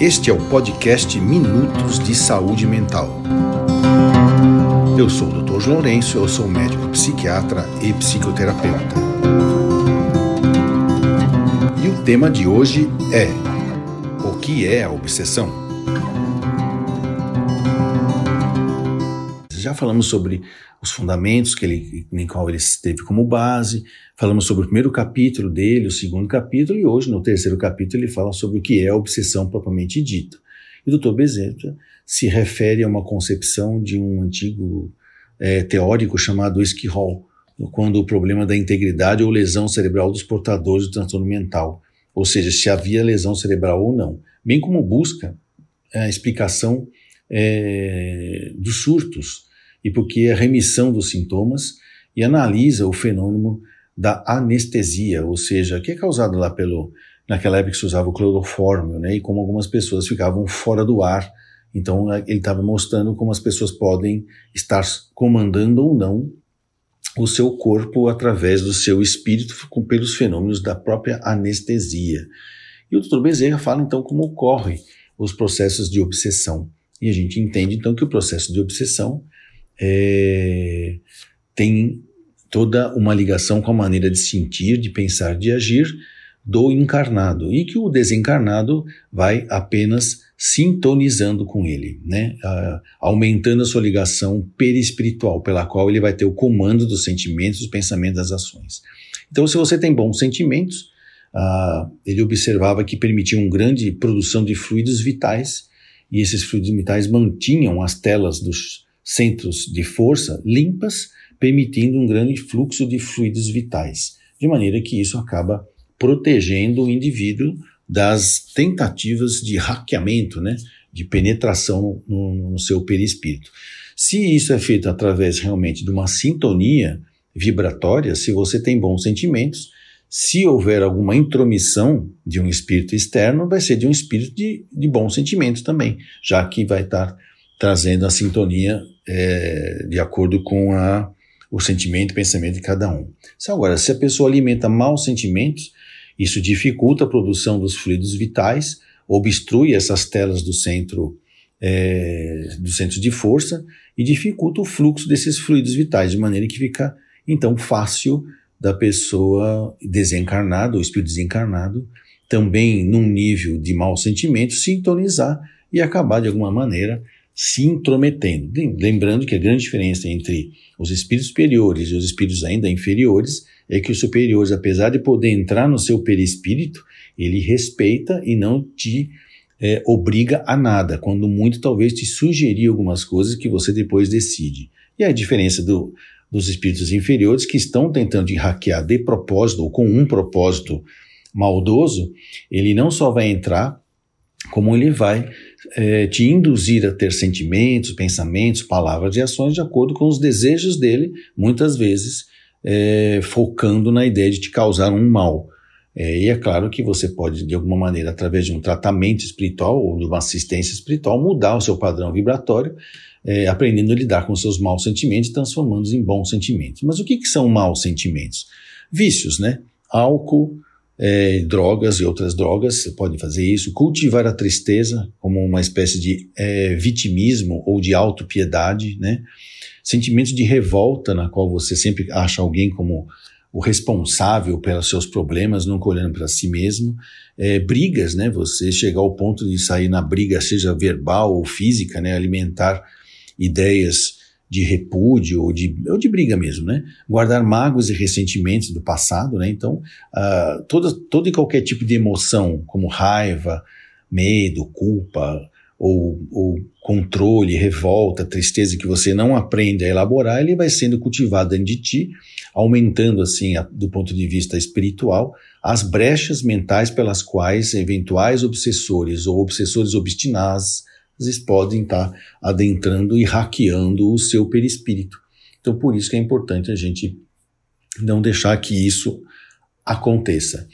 Este é o podcast Minutos de Saúde Mental. Eu sou o Dr. Lourenço, eu sou médico psiquiatra e psicoterapeuta. E o tema de hoje é: O que é a obsessão? Já falamos sobre os fundamentos que ele, em qual ele teve como base, falamos sobre o primeiro capítulo dele, o segundo capítulo, e hoje, no terceiro capítulo, ele fala sobre o que é a obsessão propriamente dita. E o Dr. Bezerra se refere a uma concepção de um antigo é, teórico chamado Esquirol, quando o problema da integridade ou lesão cerebral dos portadores do transtorno mental, ou seja, se havia lesão cerebral ou não, bem como busca a explicação é, dos surtos e porque a remissão dos sintomas e analisa o fenômeno da anestesia, ou seja, que é causado lá pelo naquela época que se usava o clorofórmio, né, e como algumas pessoas ficavam fora do ar. Então ele estava mostrando como as pessoas podem estar comandando ou não o seu corpo através do seu espírito pelos fenômenos da própria anestesia. E o Dr. Bezerra fala então como ocorrem os processos de obsessão. E a gente entende então que o processo de obsessão é, tem toda uma ligação com a maneira de sentir, de pensar, de agir do encarnado e que o desencarnado vai apenas sintonizando com ele, né? Uh, aumentando a sua ligação perispiritual, pela qual ele vai ter o comando dos sentimentos, dos pensamentos, das ações. Então, se você tem bons sentimentos, uh, ele observava que permitiam uma grande produção de fluidos vitais e esses fluidos vitais mantinham as telas dos centros de força limpas, permitindo um grande fluxo de fluidos vitais, de maneira que isso acaba protegendo o indivíduo das tentativas de hackeamento, né, de penetração no, no seu perispírito. Se isso é feito através realmente de uma sintonia vibratória, se você tem bons sentimentos, se houver alguma intromissão de um espírito externo, vai ser de um espírito de, de bom sentimento também, já que vai estar trazendo a sintonia é, de acordo com a, o sentimento e pensamento de cada um. Se agora, se a pessoa alimenta maus sentimentos, isso dificulta a produção dos fluidos vitais, obstrui essas telas do centro é, do centro de força e dificulta o fluxo desses fluidos vitais, de maneira que fica então fácil da pessoa desencarnada, ou espírito desencarnado, também num nível de mau sentimento, sintonizar e acabar de alguma maneira se intrometendo. Lembrando que a grande diferença entre os espíritos superiores e os espíritos ainda inferiores é que os superiores, apesar de poder entrar no seu perispírito, ele respeita e não te é, obriga a nada, quando muito talvez te sugerir algumas coisas que você depois decide. E a diferença do, dos espíritos inferiores que estão tentando te hackear de propósito ou com um propósito maldoso, ele não só vai entrar, como ele vai é, te induzir a ter sentimentos, pensamentos, palavras e ações de acordo com os desejos dele, muitas vezes é, focando na ideia de te causar um mal. É, e é claro que você pode, de alguma maneira, através de um tratamento espiritual ou de uma assistência espiritual, mudar o seu padrão vibratório, aprendendo a lidar com seus maus sentimentos e transformando-os em bons sentimentos. Mas o que, que são maus sentimentos? Vícios, né? Álcool, é, drogas e outras drogas, você pode fazer isso. Cultivar a tristeza como uma espécie de é, vitimismo ou de autopiedade, né? Sentimentos de revolta, na qual você sempre acha alguém como o responsável pelos seus problemas, nunca olhando para si mesmo. É, brigas, né? Você chegar ao ponto de sair na briga, seja verbal ou física, né? Alimentar ideias de repúdio ou de, ou de briga mesmo, né? Guardar mágoas e ressentimentos do passado, né? Então, uh, toda, todo e qualquer tipo de emoção, como raiva, medo, culpa, ou, ou controle, revolta, tristeza que você não aprende a elaborar, ele vai sendo cultivado dentro de ti, aumentando assim, a, do ponto de vista espiritual, as brechas mentais pelas quais eventuais obsessores ou obsessores obstinados às vezes podem estar adentrando e hackeando o seu perispírito. Então, por isso que é importante a gente não deixar que isso aconteça.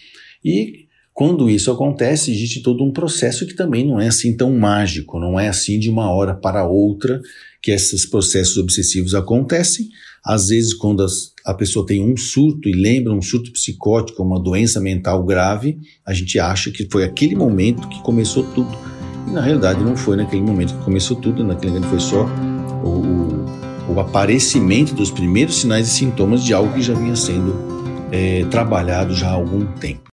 E quando isso acontece, existe todo um processo que também não é assim tão mágico, não é assim de uma hora para outra que esses processos obsessivos acontecem. Às vezes, quando as, a pessoa tem um surto e lembra um surto psicótico, uma doença mental grave, a gente acha que foi aquele momento que começou tudo E na realidade não foi naquele momento que começou tudo, naquele momento foi só o, o, o aparecimento dos primeiros sinais e sintomas de algo que já vinha sendo é, trabalhado já há algum tempo.